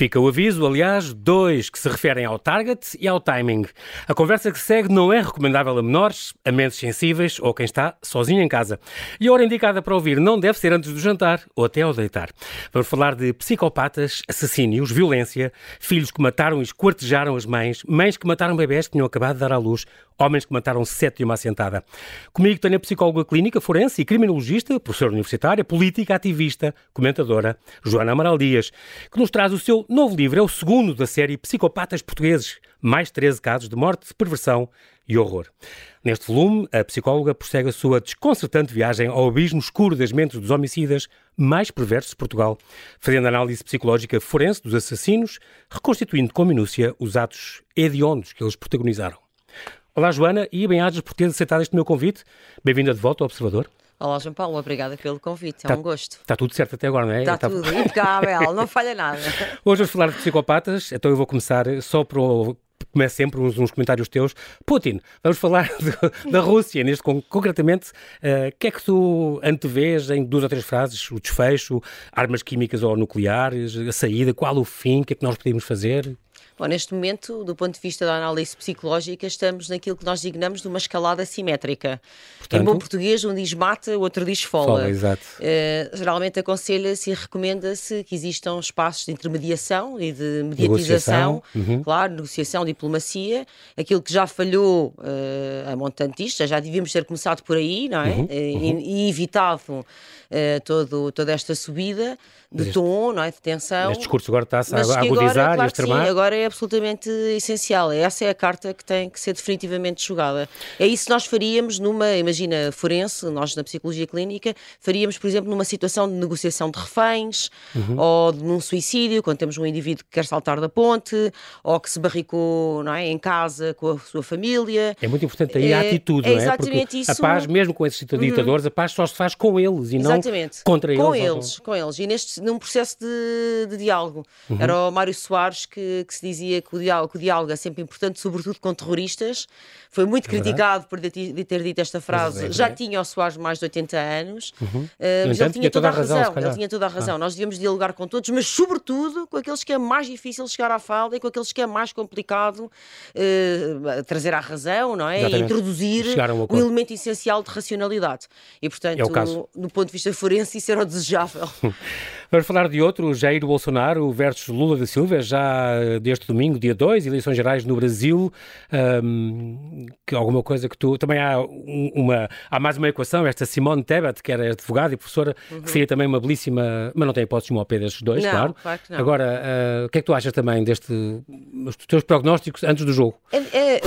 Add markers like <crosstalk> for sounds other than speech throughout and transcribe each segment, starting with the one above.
Fica o aviso, aliás, dois que se referem ao target e ao timing. A conversa que segue não é recomendável a menores, a mentes sensíveis ou quem está sozinho em casa. E a hora indicada para ouvir não deve ser antes do jantar ou até ao deitar. Vamos falar de psicopatas, assassínios, violência, filhos que mataram e esquartejaram as mães, mães que mataram bebés que tinham acabado de dar à luz, homens que mataram sete de uma assentada. Comigo tenho a psicóloga clínica, forense e criminologista, professora universitária, política, ativista, comentadora, Joana Amaral Dias, que nos traz o seu novo livro. É o segundo da série Psicopatas Portugueses, mais 13 casos de morte, perversão e horror. Neste volume, a psicóloga prossegue a sua desconcertante viagem ao abismo escuro das mentes dos homicidas mais perversos de Portugal, fazendo análise psicológica forense dos assassinos, reconstituindo com minúcia os atos hediondos que eles protagonizaram. Olá, Joana, e bem-ajas por ter aceitado este meu convite. Bem-vinda de volta ao Observador. Olá, João Paulo, obrigada pelo convite, é tá, um gosto. Está tudo certo até agora, não é? Está tudo impecável, não falha nada. <laughs> Hoje vamos falar de psicopatas, então eu vou começar só para começo sempre uns, uns, comentários teus. Putin, vamos falar <laughs> de, da Rússia, neste concretamente, eh, o uh, que é que tu antevês em duas ou três frases? O desfecho, armas químicas ou nucleares, a saída, qual o fim, o que é que nós podemos fazer? Bom, neste momento, do ponto de vista da análise psicológica, estamos naquilo que nós designamos de uma escalada simétrica. Portanto, em bom português, um diz mata, o outro diz fola. fola exato. Uh, geralmente aconselha-se e recomenda-se que existam espaços de intermediação e de mediatização, uhum. claro, negociação, diplomacia. Aquilo que já falhou uh, a montantista, já devíamos ter começado por aí, não é? Uhum. Uh, uhum. E, e, evitado todo, toda esta subida de este, tom, não é? De tensão. Este discurso agora está-se a agudizar agora, claro e a extremar. Sim, agora é absolutamente essencial. Essa é a carta que tem que ser definitivamente jogada. É isso que nós faríamos numa, imagina, forense, nós na psicologia clínica, faríamos, por exemplo, numa situação de negociação de reféns uhum. ou num suicídio, quando temos um indivíduo que quer saltar da ponte ou que se barricou não é, em casa com a sua família. É muito importante aí é, a atitude, é, não é? Exatamente Porque isso. A paz, mesmo com esses ditadores, uhum. a paz só se faz com eles e exatamente. não contra com eles. Com eles, com eles. E neste num processo de, de diálogo. Uhum. Era o Mário Soares que, que, se dizia que o, diálogo, que o diálogo é sempre importante, sobretudo com terroristas. Foi muito é criticado por de, de, ter dito esta frase. É, Já tinha o Soares mais de 80 anos, uhum. uh, mas ele tinha toda a razão. razão ele tinha toda a razão. Ah. Nós devíamos dialogar com todos, mas sobretudo com aqueles que é mais difícil chegar à falda e com aqueles que é mais complicado uh, trazer à razão, não é? E introduzir um o elemento essencial de racionalidade. E, portanto, é no ponto de vista forense, isso era o desejável. <laughs> Vamos falar de outro, Jair Bolsonaro versus Lula da Silva, já deste domingo, dia 2, eleições gerais no Brasil. Um, que alguma coisa que tu. Também há uma. Há mais uma equação, esta Simone Tebet, que era advogada e professora, uhum. que seria também uma belíssima. Mas não tem hipótese uma ao pé destes dois, não, claro. claro que não. Agora, uh, o que é que tu achas também deste. os teus prognósticos antes do jogo? É, é,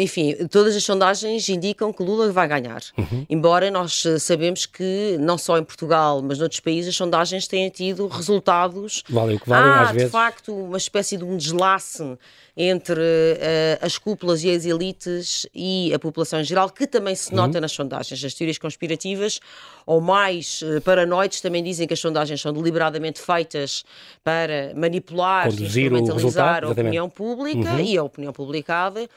enfim, todas as sondagens indicam que Lula vai ganhar. Uhum. Embora nós sabemos que, não só em Portugal, mas noutros países, as sondagens têm tido tido resultados. Valem o que valem, Há, às vezes. de facto, uma espécie de um deslace entre uh, as cúpulas e as elites e a população em geral, que também se nota uhum. nas sondagens. As teorias conspirativas ou mais uh, paranoides também dizem que as sondagens são deliberadamente feitas para manipular Conduzir e instrumentalizar a opinião pública uhum. e a opinião publicada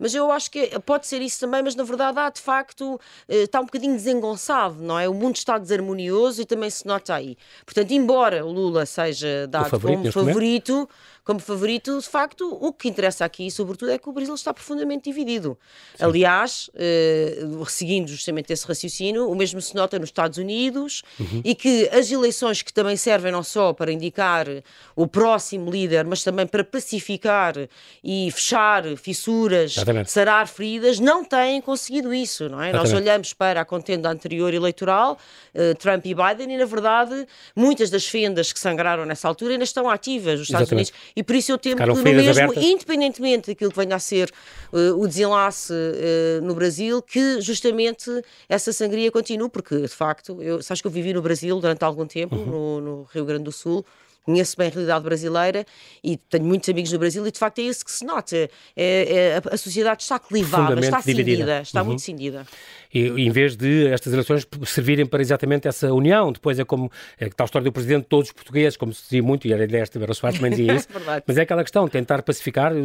mas eu acho que pode ser isso também, mas na verdade há de facto, eh, está um bocadinho desengonçado, não é? O mundo está desarmonioso e também se nota aí. Portanto, embora o Lula seja dado favorito como favorito, momento? Como favorito, de facto, o que interessa aqui, sobretudo, é que o Brasil está profundamente dividido. Sim. Aliás, eh, seguindo justamente esse raciocínio, o mesmo se nota nos Estados Unidos uhum. e que as eleições que também servem não só para indicar o próximo líder, mas também para pacificar e fechar fissuras, Exatamente. sarar feridas, não têm conseguido isso, não é? Nós olhamos para a contenda anterior eleitoral, eh, Trump e Biden, e na verdade muitas das fendas que sangraram nessa altura ainda estão ativas. Os Estados Exatamente. Unidos e por isso eu temo Ficaram que no mesmo, abertas. independentemente daquilo que venha a ser uh, o desenlace uh, no Brasil, que justamente essa sangria continue, porque de facto, eu, sabes que eu vivi no Brasil durante algum tempo, uhum. no, no Rio Grande do Sul, conheço bem a realidade brasileira e tenho muitos amigos no Brasil e de facto é isso que se nota. É, é, a sociedade está clivada, está cindida, está uhum. muito cindida e, em vez de estas eleições servirem para exatamente essa união. Depois é como é, tal história do presidente de todos os portugueses, como se dizia muito, e era desta, Vera Soares também dizia <laughs> isso, mas é aquela questão, tentar pacificar, eh,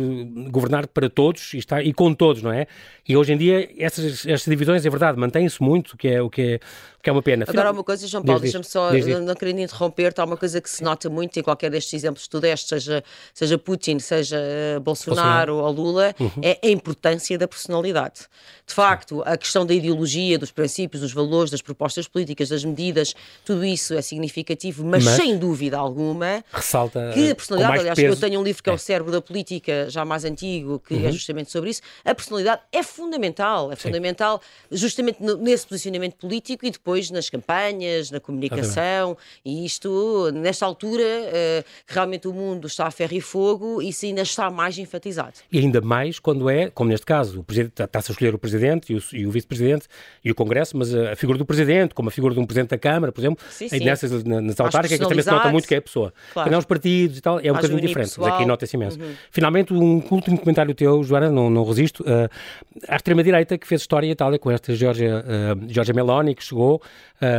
governar para todos e, estar, e com todos, não é? E hoje em dia essas, essas divisões, é verdade, mantêm-se muito, que é, o que é, que é uma pena. Agora há uma coisa, João Paulo, deixa-me só, diz, diz. não querendo interromper, há uma coisa que se nota muito em qualquer destes exemplos que tu deste, seja, seja Putin, seja Bolsonaro, Bolsonaro. ou Lula, uhum. é a importância da personalidade. De facto, a questão da ideologia, dos princípios, dos valores, das propostas políticas, das medidas, tudo isso é significativo, mas, mas sem dúvida alguma ressalta que a personalidade, aliás, peso. eu tenho um livro que é, é o Cérebro da Política, já mais antigo, que é uhum. é justamente sobre isso, a personalidade é fundamental, é Sim. fundamental justamente nesse posicionamento político e depois nas campanhas, na comunicação, e isto, nesta altura, uh, realmente o mundo está a ferro e fogo, isso ainda está mais enfatizado. E ainda mais quando é, como neste caso, o presidente está-se a escolher o presidente e o, o vice-presidente e o Congresso, mas a, a, figura do presidente, como a figura de um presidente da Câmara, por exemplo, sim, sim. nessas nas autárquicas também se nota muito que é a pessoa. Claro. Não os partidos e tal, é um bocadinho diferente, mas aqui nota-se imenso. Uhum. Finalmente, um último comentário teu, Joana, não, não resisto, uh, à extrema-direita que fez história e tal, é com esta Georgia, uh, Georgia Meloni, que chegou,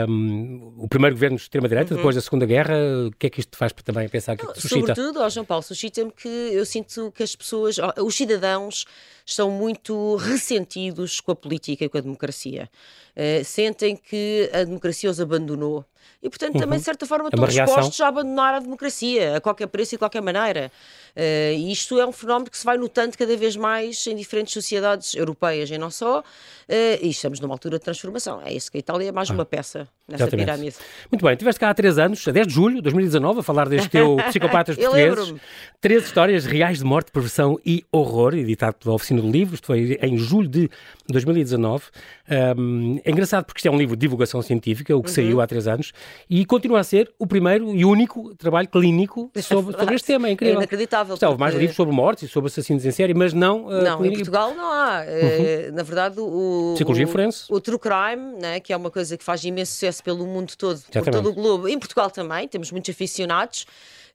um, o primeiro governo de extrema-direita, uhum. depois da Segunda Guerra, o que é que isto faz para também pensar que suscita? Sobretudo, ó João Paulo, suscita-me que eu sinto que as pessoas, os cidadãos, estão muito ressentidos com a política e com a democracia. Uh, sentem que a democracia os abandonou. E, portanto, uhum. também, de certa forma, é estão dispostos a abandonar a democracia, a qualquer preço e de qualquer maneira. Uh, e isto é um fenómeno que se vai notando cada vez mais em diferentes sociedades europeias e não só. Uh, e estamos numa altura de transformação. É isso que a Itália é mais ah, uma peça nessa exatamente. pirâmide. Muito bem, estiveste cá há três anos, a 10 de julho de 2019, a falar deste teu <laughs> Psicopatas Portugueses. Três histórias reais de morte, perversão e horror, editado pela Oficina do Livro, isto foi em julho de 2019. Um, é engraçado porque isto é um livro de divulgação científica, o que uhum. saiu há três anos, e continua a ser o primeiro e único trabalho clínico sobre, sobre este tema. É incrível. É inacreditável. Está, houve mais livros sobre mortes e sobre assassinos em série, mas não. Uh, não, em Portugal não há. Uhum. Uh, na verdade, o. Psicologia forense. O, o True Crime, né, que é uma coisa que faz imenso sucesso pelo mundo todo, Exatamente. por todo o globo. Em Portugal também, temos muitos aficionados.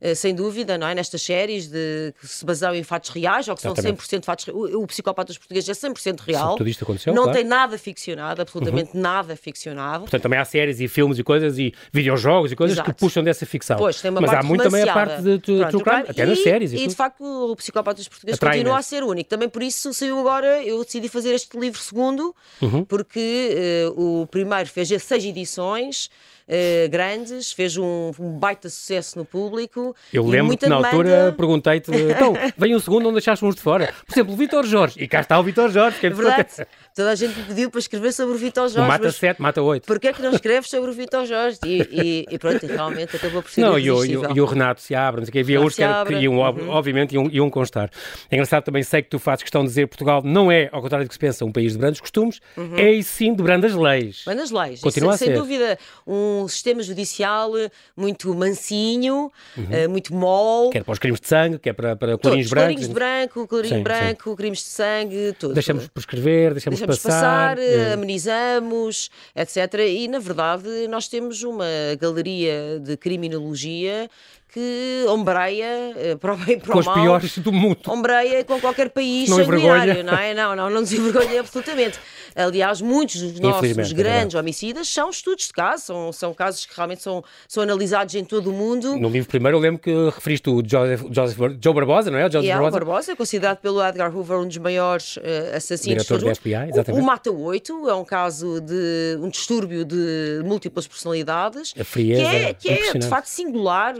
Eh, sem dúvida, não é? Nestas séries de, que se baseiam em fatos reais, ou que são 100% fatos o, o Psicópatas Português é 100% real. Tudo isto aconteceu, Não claro. tem nada ficcionado, absolutamente uhum. nada ficcionado. Portanto, também há séries e filmes e coisas e videojogos e coisas Exato. que puxam dessa ficção. Pois, tem uma Mas há muito também a parte de true crime, até e, nas séries. E, e de facto, o Psicópatas Português Atrai continua a ser único. Também por isso saiu agora, eu decidi fazer este livro segundo, uhum. porque uh, o primeiro fez seis edições. Uh, grandes, fez um, um, baita sucesso no público. Eu lembro que na demanda... altura perguntei-te, então, <laughs> vem um segundo, onde deixaste uns de fora? Por exemplo, o Vitor Jorge, e cá está o Vitor Jorge, que é verdade. Toda a gente me pediu para escrever sobre o Vitor Jorge. mata 7, mata 8. Porquê é que não escreves sobre o Vitor Jorge? E, e, e, pronto, realmente acabou por ser Não, e o, e o, Renato se abre, que havia uns que, que iam, uhum. obviamente, iam, iam constar. É engraçado também, sei que tu fazes questão de dizer que Portugal não é, ao contrário do que se pensa, um país de grandes costumes, uhum. é e sim de brandas leis. Brandas leis. Continua sem, a ser. Sem dúvida, um sistema judicial muito mansinho, uhum. uh, muito mole. Quer para os crimes de sangue, quer para, para colorinhos brancos. Colorinhos de branco, colorinho branco, sim. crimes de sangue, tudo. Deixamos prescrever, deixamos, deixamos passar. passar é. amenizamos, etc. E, na verdade, nós temos uma galeria de criminologia que ombreia, eh, <laughs> para o bem para com o mal. Com os piores do mundo. Ombreia com qualquer país não sanguinário, não é? Não, não, não nos envergonha absolutamente. Aliás, muitos dos nossos é grandes é homicidas são estudos de caso, são, são casos que realmente são, são analisados em todo o mundo. No livro primeiro eu lembro que referiste o Joseph, Joseph, Joe Barbosa, não é? Joseph yeah, Barbosa. Barbosa, considerado pelo Edgar Hoover um dos maiores uh, assassinos. Diretor do FBI, exatamente. O, o Mata 8 é um caso de um distúrbio de múltiplas personalidades. A frieza, que é, que é de facto singular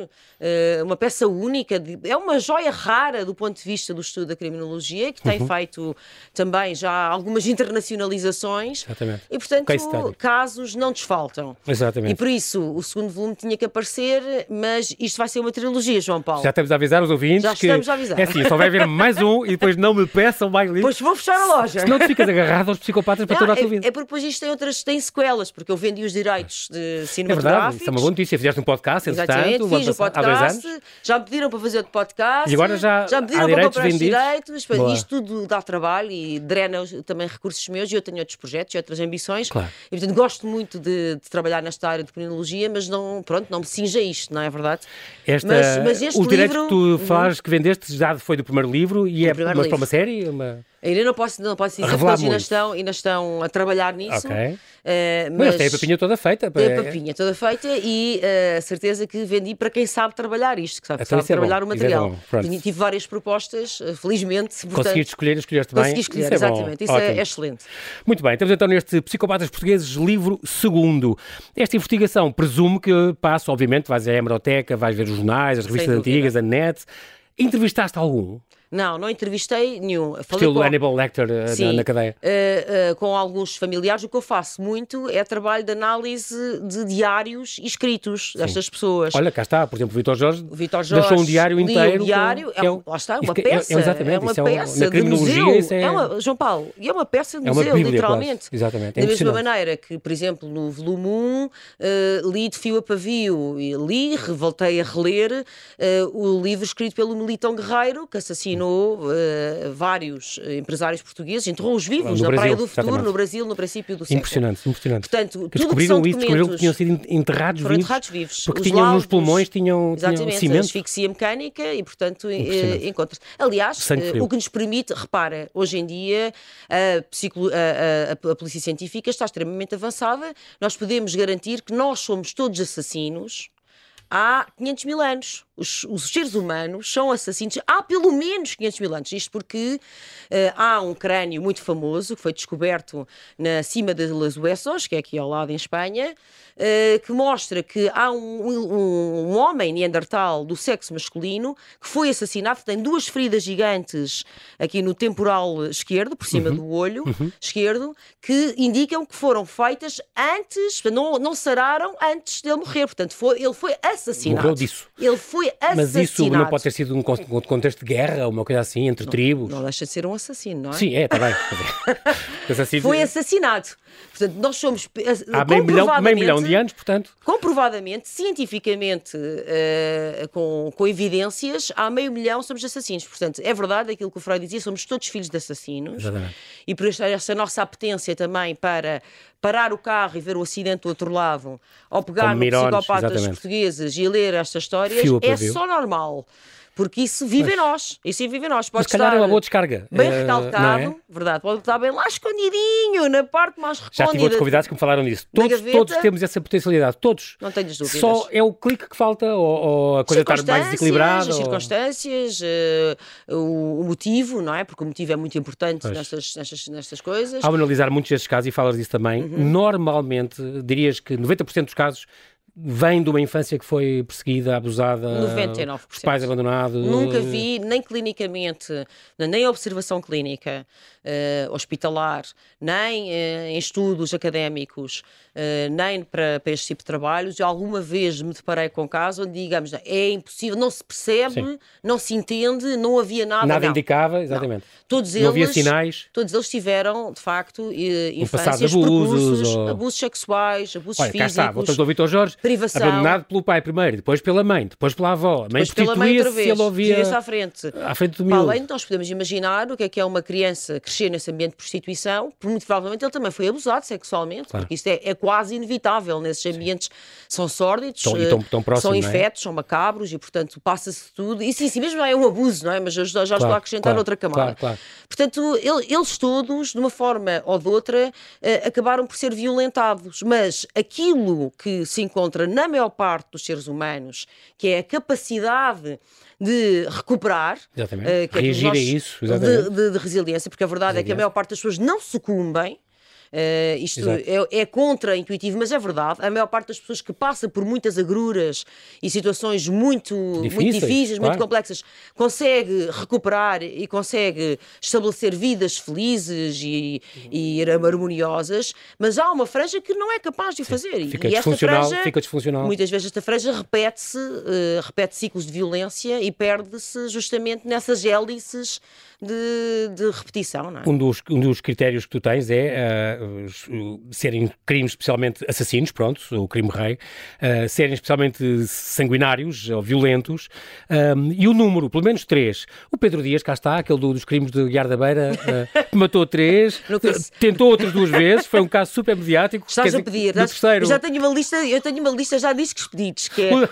uma peça única, de, é uma joia rara do ponto de vista do estudo da criminologia, que tem uhum. feito também já algumas internacionalizações. Exatamente. E, portanto, casos não desfaltam. Exatamente. E por isso o segundo volume tinha que aparecer, mas isto vai ser uma trilogia, João Paulo. Já estamos a avisar os ouvintes. Já que estamos a avisar. É assim, só vai haver mais um e depois não me peçam mais livros. Pois vou fechar a loja. Senão tu ficas agarrado aos psicopatas para não, toda a tua é, vida. É porque depois isto tem outras, tem sequelas, porque eu vendi os direitos de cinematográficos. É verdade, isso é uma boa notícia. Fizeste um podcast, entretanto, fiz um podcast, já me pediram para fazer outro podcast. E agora já, já me pediram para comprar os direitos. Isto tudo dá trabalho e drena também recursos meus e eu tenho outros projetos e outras ambições. Claro. E portanto gosto muito de, de, trabalhar nesta área de criminologia, mas não, pronto, não me cinja isto, não é verdade? Esta, mas, mas este direitos livro, que tu uhum. falares que vendeste já foi do primeiro livro e é mas para uma série? Uma... Ainda não posso, não posso dizer, porque eles ainda estão, ainda estão a trabalhar nisso. Ok. Uh, mas, mas tem a papinha toda feita. Tem a papinha toda feita e uh, a certeza que vendi para quem sabe trabalhar isto, que sabe, então, sabe é trabalhar bom. o é material. É Tive várias propostas, uh, felizmente. Consegui escolher, escolheste bem. Consegui escolher, isso exatamente. É isso é, é, excelente. Muito bem, estamos então neste Psicopatas Portugueses, livro segundo. Esta investigação presume que passa, obviamente, vais à hemeroteca, vais ver os jornais, as revistas antigas, a net. Entrevistaste algum? Não, não entrevistei nenhum. Falei Estilo com... Hannibal Lecter uh, Sim, na, na, cadeia. Uh, uh, com alguns familiares. O que eu faço muito é trabalho de análise de diários escritos Sim. destas pessoas. Olha, cá está, por exemplo, o Vitor Jorge, o Vitor Jorge deixou um diário inteiro. Um diário, com... é, um, lá está, uma peça. É, é, exatamente, é uma peça é de museu. É... é... uma, João Paulo, e é uma peça de é museu, bíblia, literalmente. Quase. Exatamente. da mesma maneira que, por exemplo, no volume 1, li de fio a pavio, e li, voltei a reler o livro escrito pelo Militão Guerreiro, que assassinou vários empresários portugueses, enterrou os vivos no na Brasil, Praia do Futuro, exatamente. no Brasil, no princípio do século. Impressionante, impressionante. Portanto, que descobriram isso, descobriram que tinham sido enterrados vivos. enterrados vivos. Porque tinham laudos, nos pulmões, tinham, exatamente, tinham cimento. asfixia mecânica e, portanto, eh, encontra-se. Aliás, eh, o que nos permite, repara, hoje em dia a, a, a, a polícia científica está extremamente avançada, nós podemos garantir que nós somos todos assassinos há 500 mil anos os, os, seres humanos são assassinos há pelo menos 500 mil anos. Isto porque uh, há um crânio muito famoso que foi descoberto na cima de Los Huesos, que é aqui ao lado em Espanha, uh, que mostra que há um, um, um, homem neandertal do sexo masculino que foi assassinado, tem duas feridas gigantes aqui no temporal esquerdo, por cima uhum. do olho uhum. esquerdo, que indicam que foram feitas antes, não, não sararam antes dele morrer. Portanto, foi, ele foi assassinado. Morreu disso. Ele foi foi assassinado. Mas isso não pode ter sido um contexto de guerra, uma coisa assim, entre não, tribos? Não deixa de ser um assassino, não é? Sim, é, está bem. <laughs> assassino... Foi assassinado. Portanto, nós somos. Há meio milhão, meio milhão de anos, portanto. Comprovadamente, cientificamente, uh, com, com evidências, há meio milhão somos assassinos. Portanto, é verdade aquilo que o Freud dizia, somos todos filhos de assassinos. Exatamente. E por esta nossa apetência também para parar o carro e ver o acidente do outro lado, ou pegar no psicopatas exatamente. portugueses e ler estas histórias, é só normal porque isso vive em nós. Isso vive em nós. Pode Mas se calhar é uma boa descarga. Bem uh, recalcado, é? verdade. Pode estar bem lá escondidinho, na parte mais recôndita. Já tive outros convidados que me falaram disso. Todos, todos temos essa potencialidade. Todos. Não tenho dúvidas. Só é o clique que falta ou, ou a coisa estar mais desequilibrada? As circunstâncias, uh, o, o, motivo, não é? Porque o motivo é muito importante nestas, nestas, nestas coisas. Ao analisar muitos destes casos, e falas disso também, uhum. normalmente dirias que 90% dos casos vem de uma infância que foi perseguida, abusada, 99%. os pais abandonados. Nunca vi, nem clinicamente, nem observação clínica uh, hospitalar, nem uh, em estudos académicos, uh, nem para, para este tipo de trabalhos. Eu alguma vez me deparei com um caso onde, digamos, é impossível, não se percebe, Sim. não se entende, não havia nada. Nada não. indicava, exatamente. Não. Todos não eles, havia sinais. Todos eles tiveram, de facto, infâncias, um abusos, ou... abusos sexuais, abusos Olha, físicos. Cá está, voltamos ao Vitor Jorge privação. Abandonado pelo pai primeiro, depois pela mãe, depois pela avó. A mãe prostituía-se se ele ouvia... à frente. À frente do miúdo. Além, nós podemos imaginar o que é que é uma criança crescer nesse ambiente de prostituição, muito provavelmente ele também foi abusado sexualmente, claro. porque isso é, é, quase inevitável nesses ambientes. Sim. São sórdidos, tão, tão, tão próximo, são é? infetos, é? são macabros e, portanto, passa-se tudo. E sim, sim, mesmo é um abuso, não é? Mas já, já claro, estou a acrescentar claro, outra camada. Portanto, ele, eles todos, de uma forma ou de outra, uh, acabaram por ser violentados. Mas aquilo que se encontra na maior parte parte dos seres humanos, que é a capacidade de recuperar, uh, que é Reagir nós, a isso, de, de, de, resiliência, porque a verdade é que a maior parte das pessoas não sucumbem Uh, isto é, é contra-intuitivo, mas é verdade. A maior parte das pessoas que passa por muitas agruras e situações muito difíceis, muito, difíceis, claro. muito complexas consegue recuperar e consegue estabelecer vidas felizes e, e harmoniosas, mas há uma franja que não é capaz de o fazer. Fica e esta franja, fica disfuncional. Muitas vezes esta franja repete-se, uh, repete ciclos de violência e perde-se justamente nessas hélices de, de repetição. É? um, dos, um dos critérios que tu tens é uh, serem crimes especialmente assassinos, pronto, o crime rei, uh, serem especialmente sanguinários ou violentos, um, e o número, pelo menos três. O Pedro Dias, cá está, aquele do, dos crimes de Guiar da Beira, uh, matou três, tentou outras duas vezes, foi um caso super mediático. Estás a pedir, terceiro... eu já tenho uma lista, eu tenho uma lista já de expedidos, que é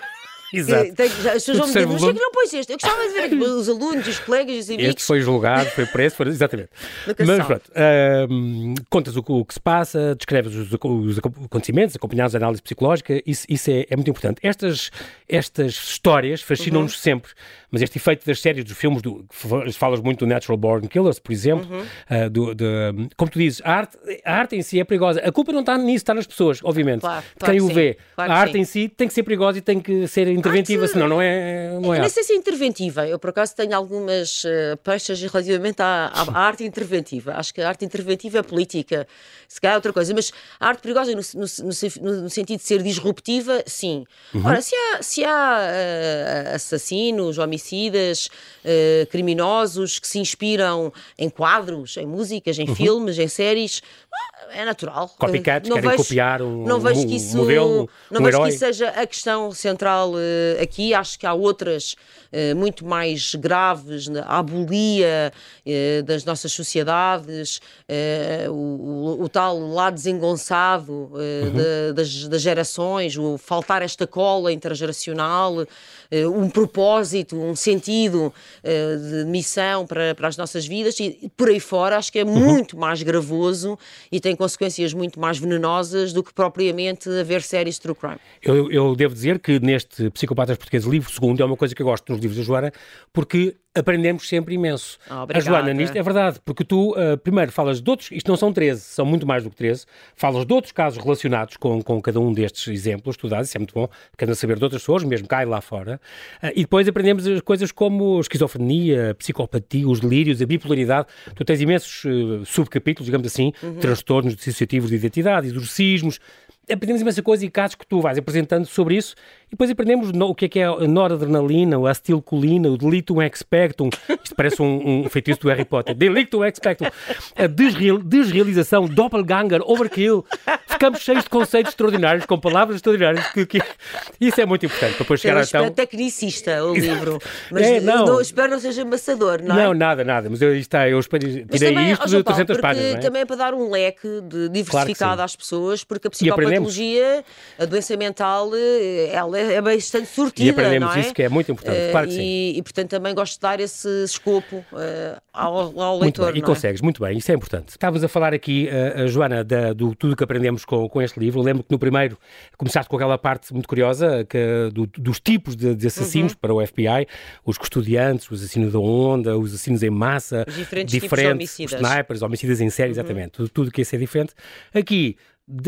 <laughs> Exato. Tem, as pessoas vão me dizer, mas que não pões este? Eu gostava de ver os alunos, os colegas, os amigos. Este foi julgado, foi preso, foi, exatamente. Mas pronto, contas o, o, que se passa, descreves os, os acontecimentos, acompanhados de análise psicológica, isso, isso é, é, muito importante. Estas, estas histórias fascinam-nos uhum. sempre, mas este efeito das séries, dos filmes, do, falas muito do Natural Born Killers, por exemplo, uhum. uh, do, de, como tu dizes, a arte, a arte em si é perigosa. A culpa não está nisso, está nas pessoas, obviamente. Claro, claro Quem o vê. Claro a arte sim. em si tem que ser perigosa e tem que ser interventiva, arte... senão não é. Não, é não sei se é interventiva. Eu, por acaso, tenho algumas uh, peixes relativamente à, à, arte interventiva. Acho que a arte interventiva é política, se calhar é outra coisa. Mas a arte perigosa, no, no, no, no sentido de ser disruptiva, sim. Uhum. Ora, se há, se há uh, assassinos, homicidas, uh, criminosos que se inspiram em quadros, em músicas, em uhum. filmes, em séries, é natural. Copycats, não querem vejo, copiar um, não vejo que isso, modelo, Não um vejo herói. que isso seja a questão central uh, aqui. Acho que há outras uh, muito mais graves, né? a abolia uh, das nossas sociedades, o, o, o, tal lado desengonçado uhum. de, das, das, gerações, o faltar esta cola intergeracional, um propósito, um sentido de missão para, para as nossas vidas e por aí fora acho que é uhum. muito mais gravoso e tem consequências muito mais venenosas do que propriamente haver séries de true crime. Eu, eu devo dizer que neste Psicopatas Portugueses, livro segundo, é uma coisa que eu gosto nos livros da Joana, porque aprendemos sempre imenso. Oh, a Joana, nisto é verdade, porque tu uh, primeiro falas de outros, isto não são 13, são muito mais do que 13, falas de outros casos relacionados com, com cada um destes exemplos, tu dás, isso é muito bom, querendo saber de outras pessoas, mesmo cá e lá fora, uh, e depois aprendemos as coisas como esquizofrenia, psicopatia, os delírios, a bipolaridade, tu tens imensos uh, subcapítulos, digamos assim, uhum. transtornos dissociativos de identidade, exorcismos, aprendemos imensa coisa e casos que tu vais apresentando sobre isso e depois aprendemos no, o que é que é a noradrenalina, a acetilcolina, o delictum expectum, isto parece um, um feitiço do Harry Potter, delictum expectum, a desreal, desrealização, doppelganger, overkill, ficamos cheios de conceitos extraordinários, com palavras extraordinárias, que, que isso é muito importante para depois chegar a então... É tecnicista o livro, <laughs> mas é, não. Não, espero não seja amassador, não é? Não, nada, nada, mas eu, está, eu tirei também, isto de 300 páginas. É? Também é para dar um leque de diversificado claro às pessoas, porque a psicopatologia, a doença mental, eh, ela é, é bastante sortida. E aprendemos é? isso que é muito importante, uh, claro que sim. E, portanto também gosto de dar esse escopo uh, ao, ao leitor. E é? consegues, muito bem, isso é importante. Estávamos a falar aqui, uh, Joana, da, do tudo que aprendemos com, com este livro. Lembro que no primeiro começaste com aquela parte muito curiosa que, do, dos tipos de, de assassinos uhum. para o FBI, os custodiantes, os assassinos da onda, os assassinos em massa, os diferentes, diferentes tipos de homicidas. snipers, homicidas em série, uhum. exatamente. Tudo, tudo que ia ser diferente. Aqui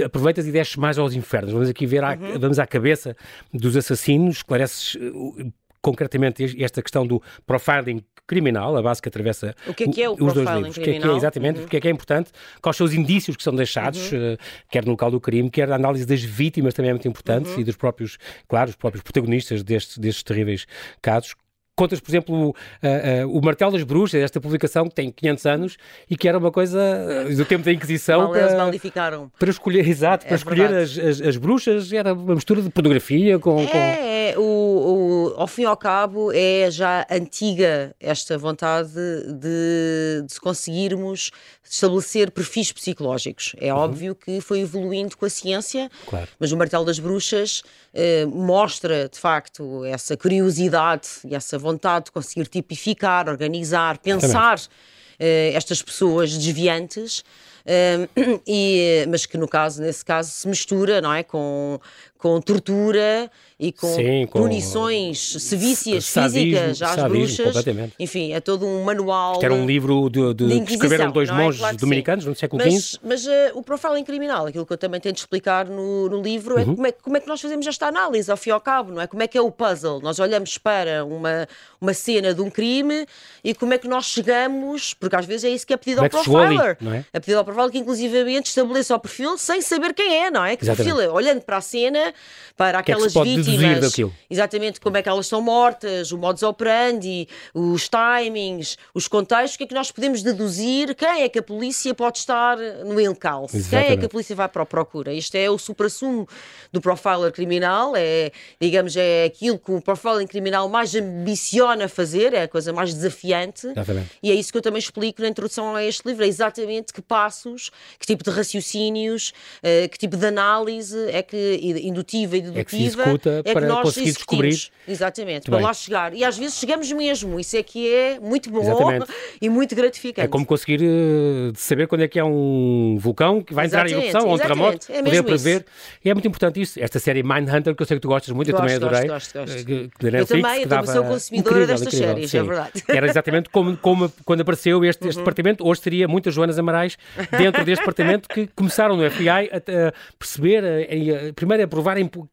aproveitas e desces mais aos infernos. Vamos aqui ver, à, uhum. vamos à cabeça dos assassinos, esclareces uh, concretamente esta questão do profiling criminal, a base que atravessa o que é, que é o os dois livros. O que é que é, exatamente, uhum. porque é que é importante, quais são os indícios que são deixados, uhum. uh, quer no local do crime, quer a análise das vítimas também é muito importante uhum. e dos próprios, claro, os próprios protagonistas destes, destes terríveis casos, contas, por exemplo, o, uh, o Martelo das Bruxas, esta publicação que tem 500 anos e que era uma coisa uh, do tempo da Inquisição Mal, para, para escolher, exato, é para escolher as, as, as, bruxas, era uma mistura de pornografia com... É, com... É, o, o, ao fim e ao cabo é já antiga esta vontade de, de conseguirmos estabelecer perfis psicológicos. É uhum. óbvio que foi evoluindo com a ciência, claro. mas o Martelo das Bruxas eh, mostra, de facto, essa curiosidade e essa vontade de conseguir tipificar, organizar, pensar eh, estas pessoas desviantes. Uh, <clears throat> e, mas que no caso, nesse caso, se mistura, não é, com, com tortura e com, Sim, com punições sevícias físicas às bruxas. Enfim, é todo um manual. Isto era um livro de, de, de que escreveram dois é? monges claro dominicanos no século XV. Mas, mas uh, o profiling criminal, aquilo que eu também tento explicar no, no livro, é, uhum. como é como é que nós fazemos esta análise, ao fim e ao cabo, não é? Como é que é o puzzle? Nós olhamos para uma, uma cena de um crime e como é que nós chegamos, porque às vezes é isso que é pedido como ao é profiler. Ali, é? é pedido ao profiler que, inclusivamente, estabeleça o perfil sem saber quem é, não é? Que perfil é? Olhando para a cena, para aquelas que é que vítimas. Exatamente como é que elas são mortas, o modus operandi, os timings, os contextos, o que é que nós podemos deduzir, quem é que a polícia pode estar no encalço, Exatamente. quem é que a polícia vai para a procura. Isto é o supra-sumo do profiler criminal, é, digamos, é aquilo que o profiling criminal mais ambiciona fazer, é a coisa mais desafiante. Exatamente. E é isso que eu também explico na introdução a este livro, é exatamente que passos que tipo de raciocínios, uh, que tipo de análise é que indutiva e dedutiva é que, é para nós conseguir descobrir. Exatamente, para bem. lá chegar. E às vezes chegamos mesmo, isso é que é muito bom Exatamente. e muito gratificante. É como conseguir uh, saber quando é que é um vulcão que vai Exatamente. entrar em erupção ou um terremoto, é poder prever. E é muito importante isso. Esta série Mindhunter, que eu sei que tu gostas muito, gosto, eu também adorei. Gosto, gosto, gosto. Eh, que, Netflix, eu também, eu também sou consumidora incrível, destas incrível, séries, é sim. é verdade. Era exatamente como, como quando apareceu este, este uhum. departamento, hoje teria muitas Joanas Amarais dentro deste departamento que começaram no FBI a, a perceber, a, a, primeiro a provar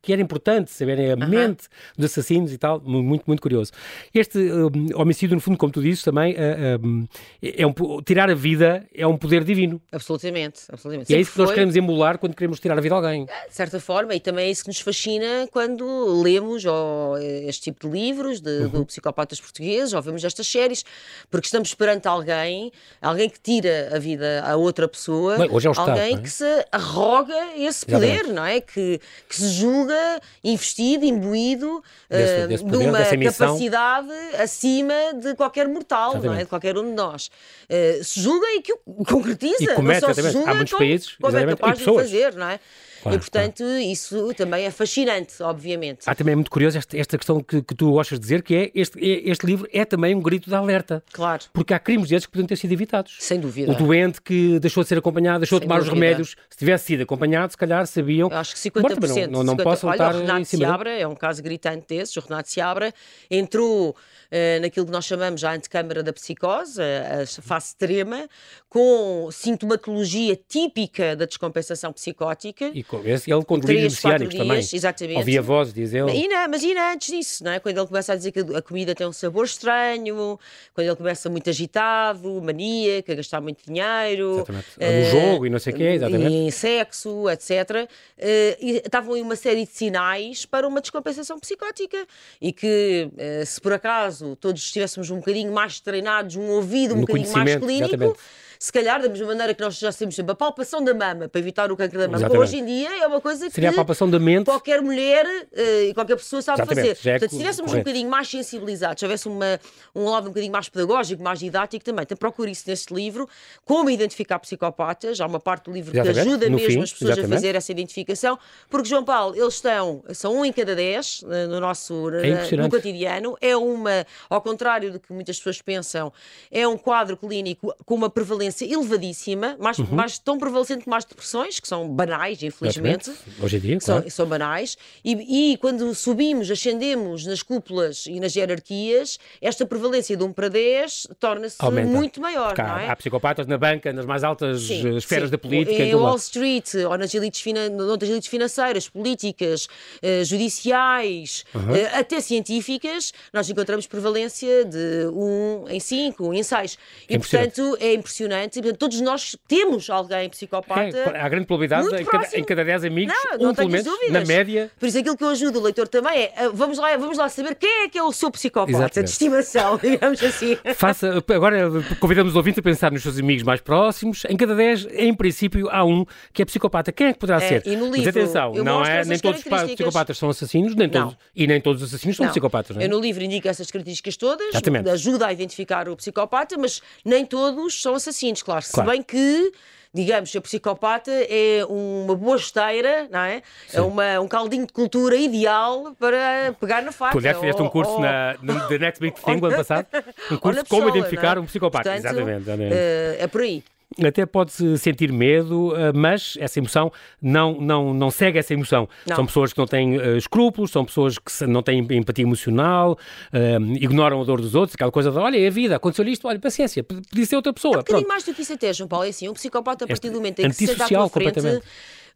que era importante saberem a uhum. mente dos assassinos e tal, muito, muito curioso. Este um, homicídio, no fundo, como tu dizes também, uh, é um, tirar a vida é um poder divino. Absolutamente, absolutamente. E é isso que foi... nós queremos emular quando queremos tirar a vida a alguém. De certa forma, e também é isso que nos fascina quando lemos ou, este tipo de livros de, uhum. de psicopatas portugueses, ou vemos estas séries, porque estamos perante alguém, alguém que tira a vida a outra pessoa, Bem, hoje é o alguém é? que se arroga esse poder, Exatamente. não é? Que, que se julga investido, imbuído desse, uh, desse poder, de uma capacidade acima de qualquer mortal, Exatamente. não é? De qualquer um de nós. Uh, se julga e que o concretiza. E comete, não só se julga, Há muitos países, como é capaz de fazer, não é? Claro, e, portanto, claro. isso também é fascinante, obviamente. Há também é muito curioso esta, esta questão que, que, tu gostas de dizer, que é este, é, este livro é também um grito de alerta. Claro. Porque há crimes desses que podem ter sido evitados. Sem dúvida. O doente que deixou de ser acompanhado, deixou Sem de tomar dúvida. os remédios, se tivesse sido acompanhado, se calhar sabiam. Eu acho que 50%. Bom, não, não, não 50, posso olha, o Renato Seabra é um caso gritante desses. O Renato Seabra entrou uh, naquilo que nós chamamos a antecâmara da psicose, a, a fase extrema, com sintomatologia típica da descompensação psicótica. E esse, ele com delírios messiânicos também. Exatamente. Ouvia voz, diz ele. E não, mas ainda antes disso, não é? quando ele começa a dizer que a comida tem um sabor estranho, quando ele começa muito agitado, maníaco, a gastar muito dinheiro. Uh, no jogo e não sei o quê, exatamente. Em sexo, etc. Uh, e estavam aí uma série de sinais para uma descompensação psicótica. E que, uh, se por acaso todos estivéssemos um bocadinho mais treinados, um ouvido um no bocadinho mais clínico. Exatamente se calhar, da mesma maneira que nós já temos sempre a palpação da mama para evitar o câncer da mama, hoje em dia é uma coisa que Seria a palpação da mente. qualquer mulher uh, e qualquer pessoa sabe Exatamente. fazer. É Portanto, se estivéssemos um bocadinho mais sensibilizados, se houvesse uma, um lado um bocadinho mais pedagógico, mais didático também, então procure isso neste livro, como identificar psicopatas, há uma parte do livro Exatamente. que ajuda no mesmo fim, as pessoas a fazer essa identificação, porque João Paulo, eles estão, são um em cada dez uh, no nosso é no cotidiano, é uma, ao contrário do que muitas pessoas pensam, é um quadro clínico com uma prevalência prevalência elevadíssima, mais, uhum. mais tão prevalecente que mais depressões, que são banais, infelizmente. Hoje em dia, são, claro. são banais. E, e, quando subimos, ascendemos nas cúpulas e nas hierarquias, esta prevalência de 1 para 10 torna-se muito maior. Não é? Há psicopatas na banca, nas mais altas sim, esferas sim. da política. Em Wall Street, ou nas elites, nas elites financeiras, políticas, uh, judiciais, uhum. uh, até científicas, nós encontramos prevalência de 1 em 5, 1 em 6. E, é portanto, é impressionante importante. Portanto, todos nós temos alguém psicopata. Há grande probabilidade em cada, em cada 10 amigos, não, um pelo menos, na média. Por isso, aquilo que eu ajudo o leitor também é ah, vamos lá, vamos lá saber quem é que é o seu psicopata Exatamente. de estimação, <laughs> digamos assim. Faça, agora convidamos os ouvintes a pensar nos seus amigos mais próximos. Em cada 10, em princípio, há um que é psicopata. Quem é que poderá é, ser? E no livro, Mas atenção, não é, nem todos os psicopatas são assassinos, nem todos, e nem todos os assassinos são não. psicopatas. Não é? Eu no livro indico essas características todas, Exatamente. ajuda a identificar o psicopata, mas nem todos são assassinos, claro. claro. Se bem que digamos, a psicopata é uma boa esteira, não é? é Sim. É uma, um caldinho de cultura ideal para pegar na faca. Aliás, fizeste um curso ou, na, no The Next Big Thing, ano passado, <laughs> um curso de como identificar é? um psicopata. Portanto, exatamente. exatamente. Uh, é por aí até pode-se sentir medo, eh, mas essa emoção não, não, não segue essa emoção. Não. São pessoas que não têm uh, escrúpulos, são pessoas que não têm empatia emocional, uh, ignoram a dor dos outros, aquela coisa de, olha, é a vida, aconteceu isto, olha, paciência, podia ser outra pessoa. É um bocadinho mais do que isso até, João Paulo, é assim, um psicopata a partir do momento em que se senta à tua frente...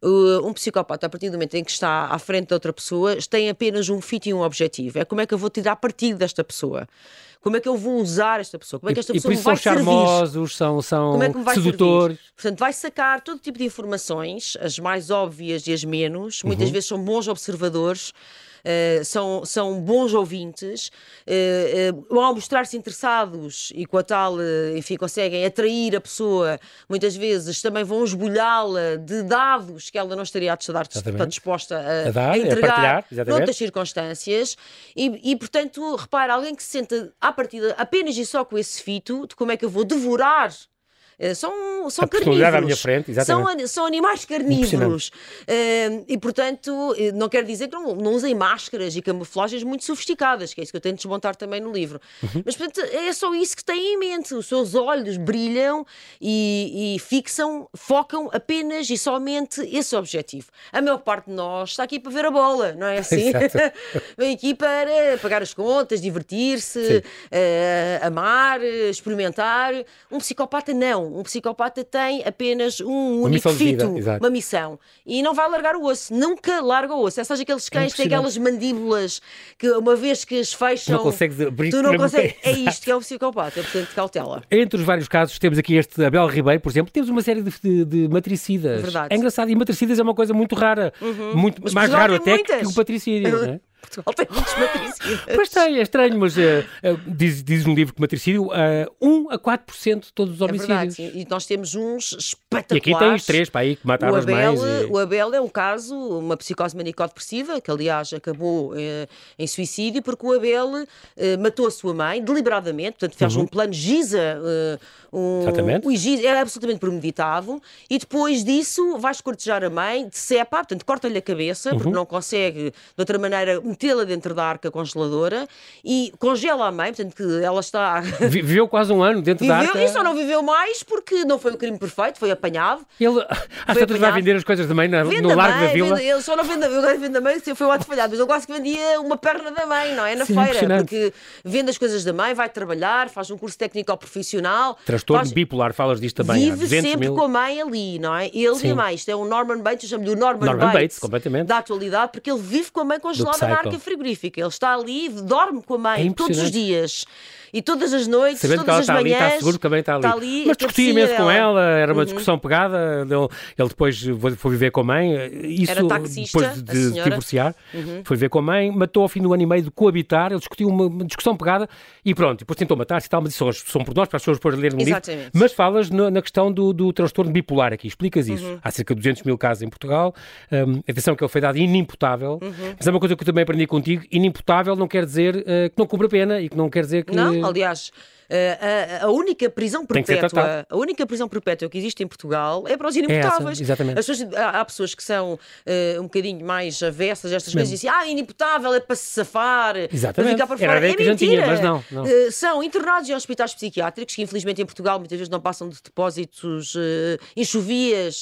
Uh, um psicopata, a partir do momento em que está à frente de outra pessoa, tem apenas um fito e um objetivo. É como é que eu vou tirar partido desta pessoa. Como é que eu vou usar esta pessoa? Como é que esta pessoa e, e por isso são charmosos, são, são é sedutores. Servir? Portanto, vai sacar todo tipo de informações, as mais óbvias e as menos. Muitas uhum. vezes são bons observadores. Uh, são, são bons ouvintes, uh, uh, ao mostrar-se interessados e com a tal, enfim, conseguem atrair a pessoa, muitas vezes também vão esbolhá-la de dados que ela não estaria a estar disposta a, a, dar, a entregar a noutras circunstâncias. E, e, portanto, repara, alguém que se senta à partida apenas e só com esse fito de como é que eu vou devorar são são a carnívoros. à minha frente, exatamente. São, são animais carnívoros. Uh, e, portanto, não quer dizer que não, não usem máscaras e camuflagens muito sofisticadas, que é isso que eu tento desmontar também no livro. Uhum. Mas, portanto, é só isso que têm em mente. Os seus olhos brilham e, e fixam, focam apenas e somente esse objetivo. A maior parte de nós está aqui para ver a bola, não é assim? <laughs> Vem aqui para pagar as contas, divertir-se, uh, amar, experimentar. Um psicopata não. Um psicopata tem apenas um uma único fito, uma missão. E não vai largar o osso. Nunca larga o osso. É só aqueles cães que têm aquelas mandíbulas que uma vez que as fecham. Não consegues abrir tu não consegues. É isto que é um psicopata, portanto, cautela. Entre os vários casos, temos aqui este Abel Ribeiro, por exemplo, temos uma série de, de, de matricidas. Verdade. É engraçado. E matricidas é uma coisa muito rara. Uhum. Muito, mais raro até muitas. que o patricídio. Não é? <laughs> Portugal tem muitos <laughs> matricídios. Pois tem, é estranho, mas uh, uh, diz, diz no livro que matricídio, uh, 1 a 4% de todos os homicídios. É verdade, e nós temos uns espetaculares. E aqui tens três para aí que mataram as mães. E... O Abel é um caso, uma psicose manicó-depressiva, que aliás acabou eh, em suicídio, porque o Abel eh, matou a sua mãe deliberadamente, portanto fez uhum. um plano giza. Um, Exatamente. O giza era absolutamente premeditado, e depois disso vai escortejar a mãe, decepa, portanto corta-lhe a cabeça, uhum. porque não consegue de outra maneira metê-la dentro da arca congeladora e congela a mãe, portanto que ela está. Viveu quase um ano dentro viveu, da arca. E só não viveu mais porque não foi um crime perfeito, foi apanhado. Ele <laughs> às tantas vai vender as coisas da mãe no, no largo mãe, da vila. Vende, ele só não vende, eu vende a mãe, foi o ato falhado, mas ele quase que vendia uma perna da mãe, não é? Na Sim, feira, porque vende as coisas da mãe, vai trabalhar, faz um curso técnico profissional. Transtorno faz... bipolar, falas disto também. Vive sempre mil... com a mãe ali, não é? Ele Sim. e a mãe. Isto é um Norman Bates, eu chamo-lhe o Norman, Norman Bates, Bates completamente. da atualidade, porque ele vive com a mãe congelada na arca frigorífica. Ele está ali, dorme com a mãe é todos os dias. E todas as noites, Sabendo todas que ela as está manhãs. Ali, está seguro que também está ali. Está ali Mas discutia imenso com ela, era uma uhum. discussão pegada. Ele, depois foi viver com a mãe. Isso, era taxista, depois de, de divorciar, uhum. foi viver com a mãe, matou ao fim do ano e meio de coabitar. Ele discutiu uma, discussão pegada e pronto. Depois tentou matar-se e tal, mas isso são por nós, para as pessoas depois lerem no livro. Mas falas no, na questão do, do, transtorno bipolar aqui, explicas isso. Uhum. Há cerca de 200 mil casos em Portugal. Um, atenção que ele foi dado inimputável. Uhum. Mas é uma coisa que eu também aprendi contigo: inimputável não quer dizer uh, que não cumpre a pena e que não quer dizer que. Não, aliás. Uh, a, a, única prisão perpétua, a única prisão perpétua que existe em Portugal é para os inimputáveis. É exatamente. Pessoas, há, há, pessoas que são uh, um bocadinho mais avessas a estas coisas e dizem, ah, inimputável é para se safar, exatamente. para ficar para fora. Era é mentira. Tinha, mas não, não. Uh, são internados em hospitais psiquiátricos que infelizmente em Portugal muitas vezes não passam de depósitos enxovias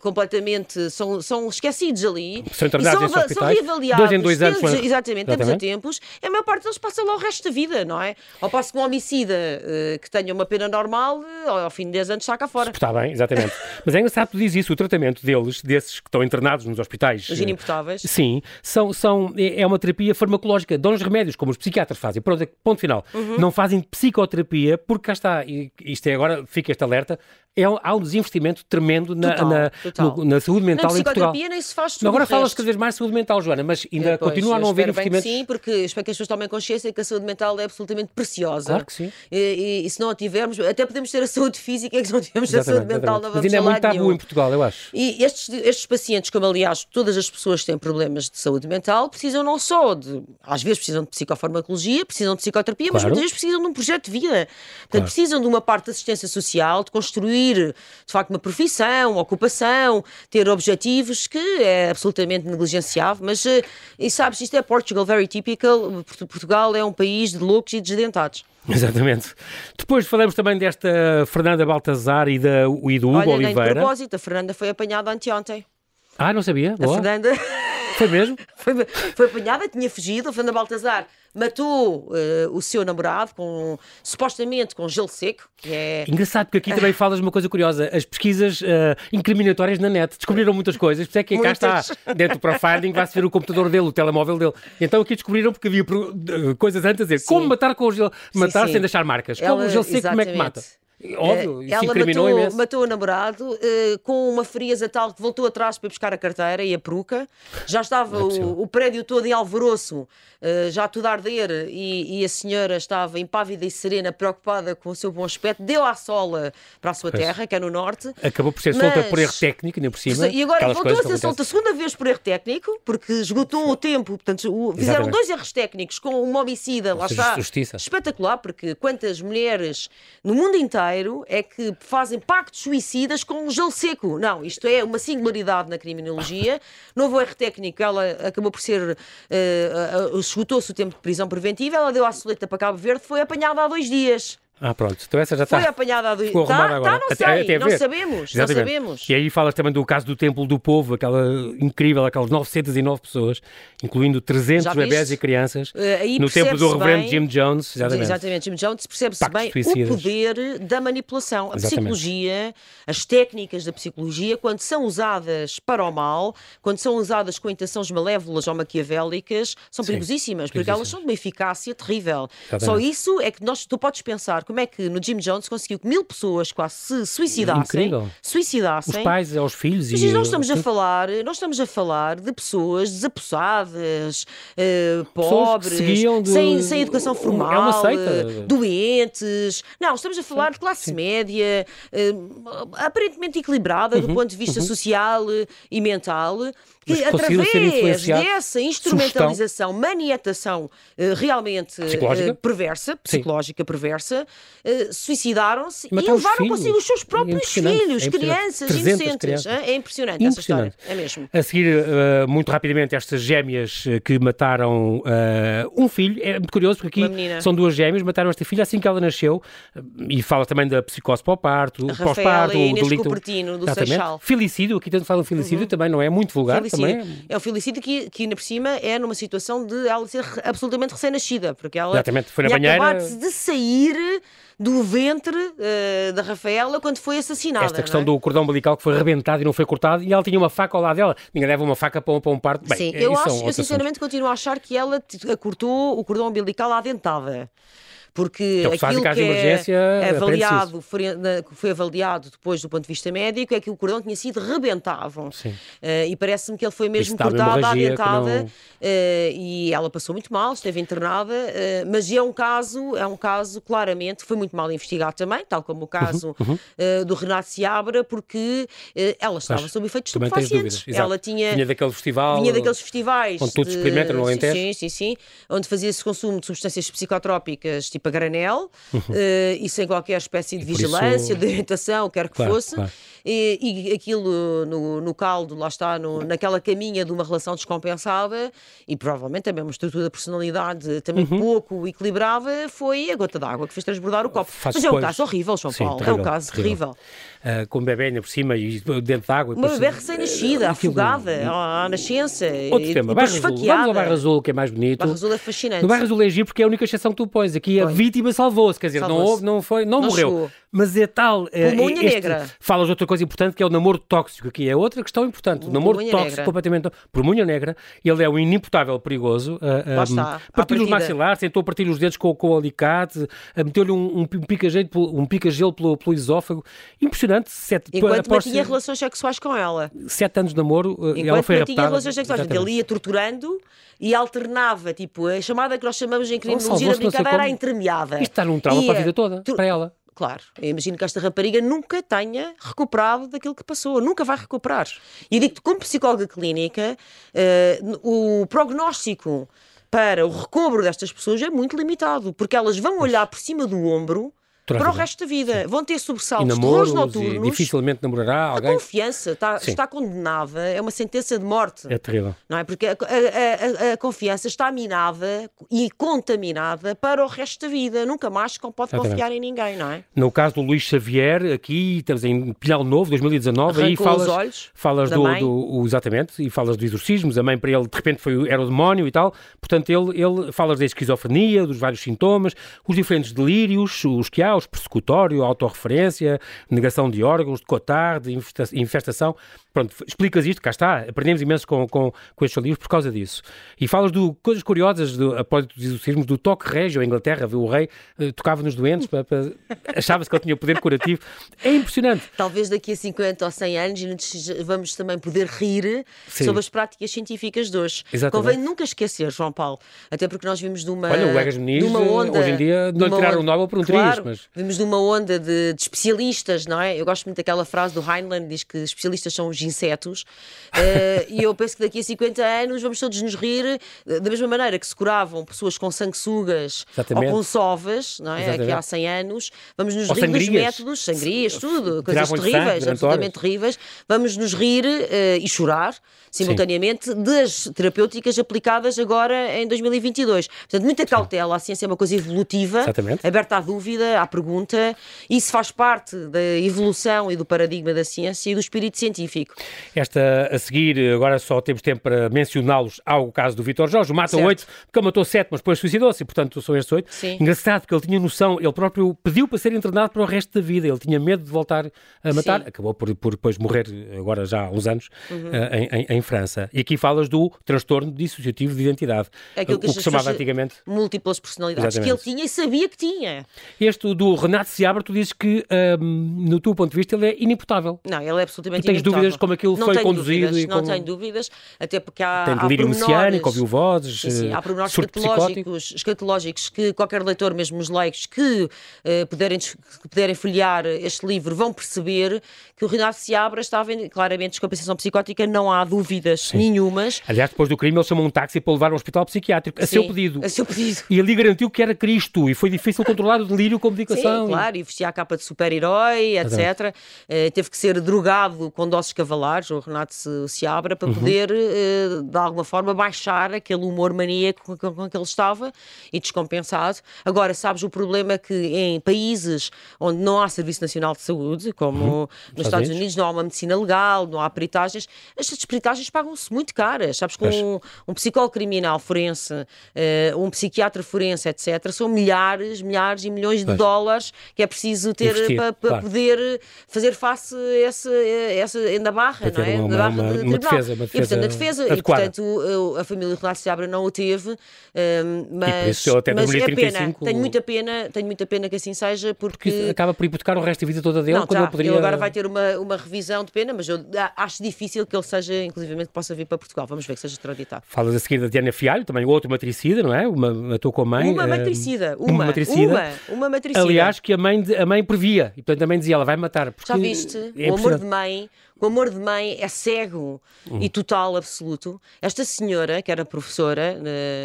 completamente, são, são esquecidos ali. São internados e são, são reavaliados. Dois em dois anos. Exatamente, exatamente, tempos a tempos. A maior parte deles passa lá o resto da vida, não é? Ao passo que um homicida uh, que tenha uma pena normal, uh, ao fim de 10 anos está cá fora. Está bem, exatamente. <laughs> Mas é engraçado que tu dizes isso, o tratamento deles, desses que estão internados nos hospitais. Os inimputáveis. Uh, sim, são, são, é, é uma terapia farmacológica, dão-nos remédios, como os psiquiatras fazem. Pronto, ponto final. Uhum. Não fazem psicoterapia, porque cá está, e isto é agora, fica este alerta, é, há um desinvestimento tremendo na, total, na, total. No, na saúde mental na em Portugal. nem se faz tudo Agora fala-se cada vez mais de saúde mental, Joana, mas ainda é, pois, continua a não haver investimento. Sim, porque espero que as pessoas tomem consciência que a saúde mental é absolutamente preciosa. Claro que sim. E, e, e se não a tivermos, até podemos ter a saúde física, é que se não tivermos a saúde mental, não vamos Mas ainda é muito tabu nenhum. em Portugal, eu acho. E estes, estes pacientes, como aliás todas as pessoas têm problemas de saúde mental, precisam não só de, às vezes precisam de psicofarmacologia, precisam de psicoterapia, claro. mas muitas vezes precisam de um projeto de vida. Portanto, claro. precisam de uma parte de assistência social, de construir, de facto, uma profissão, uma ocupação, ter objetivos, que é absolutamente negligenciável, mas, eh, e sabes, isto é Portugal, very typical, Portugal é um país de loucos e desdentados. <laughs> Exatamente. Depois falamos também desta Fernanda Baltazar e, da, e do Hugo Olha, Oliveira. De propósito, a Fernanda foi apanhada anteontem. Ah, não sabia? Boa. A Fernanda... Foi mesmo? <laughs> foi, foi apanhada, tinha fugido. A Fernanda Baltazar matou uh, o seu namorado com supostamente com gelo seco. Que é... Engraçado, porque aqui também falas uma coisa curiosa. As pesquisas uh, incriminatórias na net descobriram muitas coisas, por isso é que cá está, <laughs> dentro do profiling, vai-se ver o computador dele, o telemóvel dele. Então aqui descobriram porque havia coisas antes a dizer sim. como matar com o gelo, matar sim, sim. sem deixar marcas, Ela, como o gelo seco, exatamente. como é que mata? Óbvio, isso ela matou, imenso. matou o namorado uh, com uma frieza tal que voltou atrás para buscar a carteira e a peruca. Já estava é o, o, prédio todo em alvoroço, uh, já tudo a arder, e, e, a senhora estava impávida e serena, preocupada com o seu bom aspecto. Deu à sola para a sua pois. terra, que é no norte. Acabou por ser mas... solta por erro técnico, ainda por cima. E agora voltou a ser solta a segunda vez por erro técnico, porque esgotou o tempo. Portanto, o, fizeram dois erros técnicos com uma homicida, lá está. Justiça. Espetacular, porque quantas mulheres no mundo inteiro é que fazem pactos suicidas com um gelo seco. Não, isto é uma singularidade na criminologia. Novo erro técnico, ela acabou por ser. Uh, uh, esgotou-se o tempo de prisão preventiva, ela deu a soleta para Cabo Verde, foi apanhada há dois dias. Ah, pronto. Então essa já está. Foi apanhada do... Ficou tá, agora. Tá, não sei, até, até não sabemos, Exatamente. não sabemos. E aí falas também do caso do Templo do Povo, aquela incrível, aquelas 909 pessoas, incluindo 300 bebés e crianças, uh, no templo do reverendo Jim Jones. Exatamente, exatamente Jim Jones, percebe-se bem suicidas. o poder da manipulação. A exatamente. psicologia, as técnicas da psicologia, quando são usadas para o mal, quando são usadas com intenções malévolas ou maquiavélicas, são Sim, perigosíssimas, porque elas são de uma eficácia terrível. Exatamente. Só isso é que nós, tu podes pensar como é que no Jim Jones conseguiu que mil pessoas quase se suicidassem. Incrível. Suicidassem. Os pais aos filhos. Mas e nós estamos a falar, nós estamos a falar de pessoas desapossadas, uh, pobres, de... sem, sem educação formal, é uma seita. doentes. Não, estamos a falar de classe Sim. média, uh, aparentemente equilibrada uhum, do ponto de vista uhum. social e mental que através dessa instrumentalização, sugestão. maniatação uh, realmente uh, perversa, psicológica Sim. perversa, uh, suicidaram-se e, e levaram consigo os seus próprios filhos, é crianças inocentes. Crianças. É impressionante, impressionante, essa história. É mesmo. A seguir, muito rapidamente, estas gêmeas que mataram um filho. É muito curioso porque aqui são duas gêmeas, mataram esta filha assim que ela nasceu e fala também da psicose pós-parto, pós-parto, do delito. Cupertino, do Exatamente. Seixal. Filicídio, aqui tanto falam filicídio, uhum. também não é muito vulgar. Filicídio também. É o felicídio que, que, ainda por cima, é numa situação de ela ser absolutamente recém-nascida, porque ela Exatamente, foi na banheira. de sair do ventre uh, da Rafaela quando foi assassinada. Esta questão é? do cordão umbilical que foi arrebentado e não foi cortado e ela tinha uma faca ao lado dela. Ninguém leva uma faca para um, para um parto. Bem, Sim, eu, acho, eu sinceramente assuntos. continuo a achar que ela cortou o cordão umbilical à dentada porque aquilo que é avaliado, foi, avaliado depois do ponto de vista médico é que o cordão tinha sido rebentado. Uh, e parece-me que ele foi mesmo cortado à dentada não... uh, e ela passou muito mal, esteve internada, uh, mas é um caso, é um caso claramente, foi muito mal investigado também, tal como o caso uhum, uhum. do Renato Seabra, porque ela estava mas, sob efeitos estupefacientes. Ela tinha... Vinha daquele festival... Vinha daqueles festivais... Onde tudo experimenta no Alentejo. Sim, sim, sim. Onde fazia-se consumo de substâncias psicotrópicas, tipo a granel uhum. uh, e sem qualquer espécie de vigilância, isso... de orientação, quer que claro, fosse. Claro. E, e, aquilo no, no caldo, lá está, no, naquela caminha de uma relação descompensada e provavelmente também uma estrutura de personalidade também uhum. pouco equilibrada, foi a gota d'água que fez transbordar o copo. Faz Mas é um caso horrível, João Sim, Paulo. Terrível, é um caso terrível. terrível. Uh, com bebê ainda por cima e dentro de água. Uma bebê recém-nascida, uh, afogada à nascença. Outro e, tema, Barra Azul. Vamos ao Barra Azul, que é mais bonito. Barra Azul é fascinante. No Barra Azul é giro porque é a única exceção que tu pões. Aqui a vítima salvou-se, quer dizer, salvou não, houve, não, foi, não, não morreu. Chegou. Mas é tal. É, Pulmonha este, negra. Falas de outra coisa importante que é o namoro tóxico. Aqui é outra questão importante. O namoro tóxico, negra. completamente. Por munha negra, ele é um inimputável perigoso. Uh, um, partiu os maxilares, tentou partir os dedos com, com o alicate, uh, meteu-lhe um, um, pica-gelo um pica pelo, pelo esófago. Impressionante. Sete, Enquanto mantinha relações sexuais com ela. Sete anos de namoro, uh, Enquanto ela foi mantinha relações sexuais. Ele ia torturando e alternava, tipo, a chamada que nós chamamos em criminologia da brincadeira era intermeada. Isto está num trauma para a vida toda, para ela. Claro, eu imagino que esta rapariga nunca tenha recuperado daquilo que passou, nunca vai recuperar. E digo-te, como psicóloga clínica, uh, o prognóstico para o recobro destas pessoas é muito limitado, porque elas vão olhar por cima do ombro para o resto da vida. Sim. Vão ter sobressaltos, terrores noturnos. dificilmente namorará alguém. A confiança está, está, condenada, é uma sentença de morte. É terrível. Não é? Porque a, a, a, a, confiança está minada e contaminada para o resto da vida. Nunca mais pode Exatamente. confiar em ninguém, não é? No caso do Luís Xavier, aqui estamos em Pilhal Novo, 2019, aí falas, os olhos falas do, do, Exatamente, e falas dos exorcismos. A mãe para ele, de repente, foi, era o demónio e tal. Portanto, ele, ele falas da esquizofrenia, dos vários sintomas, os diferentes delírios, os que há, caos persecutório, autorreferência, negação de órgãos, de cotar, de infestação. Pronto, explicas isto, cá está. Aprendemos imenso com, com, com estes livros por causa disso. E falas de coisas curiosas do, após os exorcismos, do toque régio em Inglaterra, viu? o rei uh, tocava nos doentes, para, para... achava-se que ele tinha poder curativo. É impressionante. Talvez daqui a 50 ou 100 anos vamos também poder rir Sim. sobre as práticas científicas de hoje. Exatamente. Convém nunca esquecer, João Paulo, até porque nós vimos de uma, Olha, o Egas Muniz, uma onda, hoje em dia, não tiraram o Nobel por um claro, triz, mas Vimos de uma onda de, de, especialistas, não é? Eu gosto muito daquela frase do Heinlein, diz que especialistas são os insetos. uh, e eu penso que daqui a 50 anos vamos todos nos rir eh, da mesma maneira que se curavam pessoas com sanguessugas Exatamente. ou com sovas, não é? Exatamente. Aqui há 100 anos. Vamos nos ou rir sangrias. dos métodos, sangrias, tudo, coisas terríveis, sangue, absolutamente terríveis. Vamos nos rir uh, e chorar simultaneamente Sim. das terapêuticas aplicadas agora em 2022. Portanto, muita cautela, a ciência é uma coisa evolutiva, Exatamente. aberta à dúvida, à pergunta, isso faz parte da evolução e do paradigma da ciência e do espírito científico. Esta a seguir, agora só temos tempo para mencioná-los, há o caso do Vitor Jorge, mata oito, porque ele matou sete, mas depois suicidou-se, portanto são estes oito. Engraçado que ele tinha noção, ele próprio pediu para ser internado para o resto da vida, ele tinha medo de voltar a matar, Sim. acabou por, por depois morrer agora já há uns anos uhum. uh, em, em, em, França. E aqui falas do transtorno dissociativo de identidade, Aquilo que o que se chamava antigamente múltiplas personalidades Exatamente. que ele tinha e sabia que tinha. Este do Renato Seabra, tu dizes que, um, no teu ponto de vista, ele é inimputável. Não, ele é absolutamente tu tens inimputável. dúvidas como aquilo não foi conduzido? Dúvidas, não como... tenho dúvidas, até porque há. Tem delírio messiânico, ouviu vozes. Sim, sim, há pormenores escatológicos, escatológicos que qualquer leitor, mesmo os leigos, que, uh, puderem, que puderem folhear este livro, vão perceber que o Renato Seabra estava em, claramente descompensação psicótica, não há dúvidas sim. nenhumas. Aliás, depois do crime, ele chamou um táxi para o levar ao hospital psiquiátrico, a sim, seu pedido. A seu pedido. E ali garantiu que era Cristo e foi difícil controlar o delírio com medicação. Sim, claro, e vestia a capa de super-herói, etc. Uh, teve que ser drogado com doses cavalares, o Renato se, se abra, para uhum. poder, uh, de alguma forma, baixar aquele humor maníaco com, com, que ele estava e descompensado. Agora, sabes o problema é que em países onde não há Serviço Nacional de Saúde, como uhum. nos Estados Unidos, não há uma medicina legal, não há peritagens, estas peritagens pagam-se muito caras. Sabes, com um, um, psicólogo criminal forense, uh, um psiquiatra forense, etc., são milhares, milhares e milhões de pois. dólares que é preciso ter para, para claro. poder fazer face a essa, essa na barra, não é? Uma, uma, de, uma defesa, uma defesa, e, portanto, a defesa, adequada. e portanto a família Renato Seabra não o teve, mas, mas é pena, tenho muita pena, tenho muita pena que assim seja, porque, porque acaba por hipotecar o resto da vida toda dele, não, quando tá, ele poderia... Ele agora vai ter uma, uma revisão de pena, mas eu acho difícil que ele seja, inclusivamente, possa vir para Portugal. Vamos ver que seja extraditado. Falas a seguir da Diana Fialho, também outro matricida, não é? Uma matou com a mãe. Uma eh, matricida, uma, uma matricida. Uma, uma matricida. Aliás, que a mãe, a mãe previa, e portanto a mãe dizia, ela vai matar. Já viste? É o amor de mãe o amor de mãe é cego uhum. e total, absoluto. Esta senhora, que era professora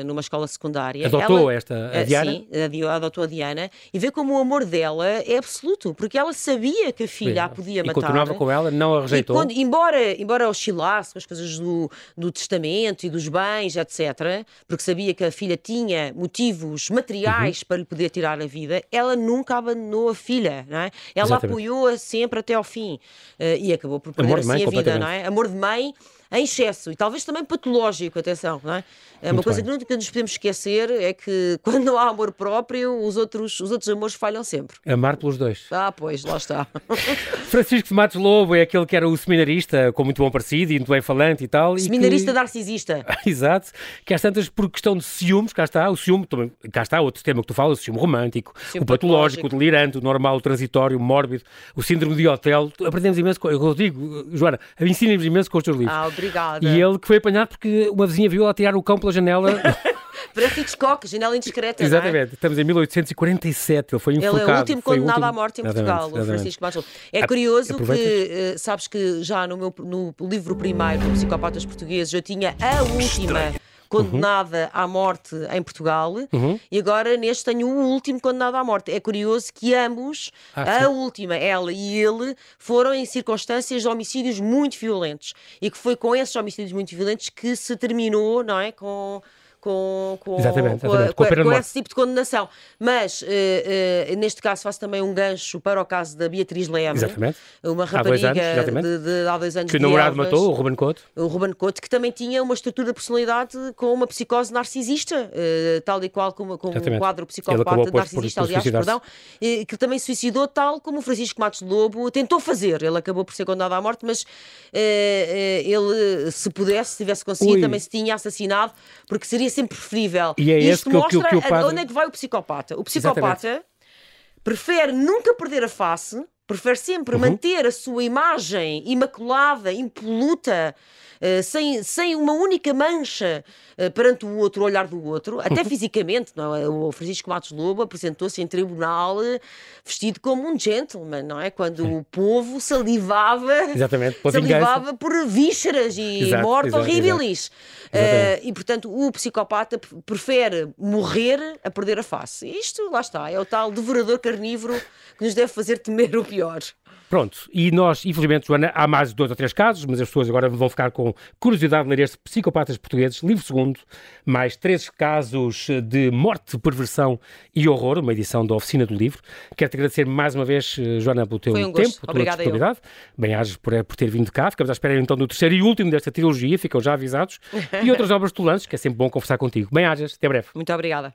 numa escola secundária. Adotou ela, esta, a Diana? Sim, adotou a Diana. E vê como o amor dela é absoluto, porque ela sabia que a filha a podia matar. E continuava com ela, não a rejeitou. Quando, embora, embora oscilasse com as coisas do, do testamento e dos bens, etc., porque sabia que a filha tinha motivos materiais uhum. para lhe poder tirar a vida, ela nunca abandonou a filha. Não é? Ela apoiou-a sempre até ao fim. Uh, e acabou por perder assim a vida, não é? Amor de mãe em excesso e talvez também patológico, atenção, não é? É uma Muito coisa bem. que nunca nos podemos esquecer é que <laughs> quando não há amor próprio, os outros, os outros amores falham sempre. Amar pelos dois. Ah, pois, lá está. <laughs> Francisco de Matos Lobo é aquele que era o seminarista, com muito bom parecido e muito bem falante e tal. Seminarista e que... narcisista. <laughs> Exato. Que às tantas, por questão de ciúmes, cá está, o ciúme, também, cá está outro tema que tu falas, o ciúme romântico, ciúme o patológico, patológico, o delirante, o normal, o transitório, o mórbido, o síndrome de hotel. Aprendemos imenso, eu digo, Joana, ensina-nos imenso com os teus livros. Ah, Obrigada. E ele que foi apanhado porque uma vizinha viu a tirar o cão pela janela. <laughs> Parece Hitchcock, janela indiscreta. Exatamente, é? estamos em 1847, ele foi enforcado. Ele é o último condenado último... à morte em Portugal, exatamente, o Francisco Matos É curioso que, uh, sabes que já no meu no livro primeiro, Psicopatas Portugueses, eu tinha a última condenada uhum. à morte em Portugal uhum. e agora neste tenho o último condenado à morte. É curioso que ambos, ah, a última, ela e ele, foram em circunstâncias de homicídios muito violentos e que foi com esses homicídios muito violentos que se terminou, não é? Com com, com, exatamente, com, exatamente. com, com esse tipo de condenação. Mas, uh, uh, neste caso, faço também um gancho para o caso da Beatriz Leme, exatamente. uma rapariga há dois anos, de, de, há dois anos. Que o namorado matou, o Ruben Couto. O Ruben Couto, que também tinha uma estrutura de personalidade com uma psicose narcisista, uh, tal e qual como, como um quadro psicopata narcisista, por, por aliás, perdão, que também suicidou, tal como o Francisco Matos Lobo tentou fazer. Ele acabou por ser condenado à morte, mas ele, se pudesse, se tivesse conseguido, Ui. também se tinha assassinado, porque seria sempre preferível. E é esse que, mostra que, que padre... onde é que vai o psicopata. O psicopata Exatamente. prefere nunca perder a face Prefere sempre uhum. manter a sua imagem imaculada, impoluta, uh, sem, sem uma única mancha uh, perante o outro, o olhar do outro, até uhum. fisicamente. Não é? O Francisco Matos Lobo apresentou-se em tribunal eh, vestido como um gentleman, não é? Quando o povo salivava, Exatamente, salivava por vísceras e exato, morte horribilis. Uh, e, portanto, o psicopata prefere morrer a perder a face. Isto, lá está, é o tal devorador carnívoro que nos deve fazer temer o pior. Pronto, e nós, infelizmente, Joana, há mais de dois ou três casos, mas as pessoas agora vão ficar com curiosidade de ler este Psicopatas Portugueses, livro segundo, mais três casos de morte, perversão e horror, uma edição da Oficina do Livro. Quero-te agradecer mais uma vez, Joana, pelo teu um tempo, pela tua disponibilidade. Bem-ajas por, por ter vindo cá. Ficamos à espera então do terceiro e último desta trilogia, ficam já avisados, <laughs> e outras obras tolantes, que é sempre bom conversar contigo. Bem-ajas, até breve. Muito obrigada.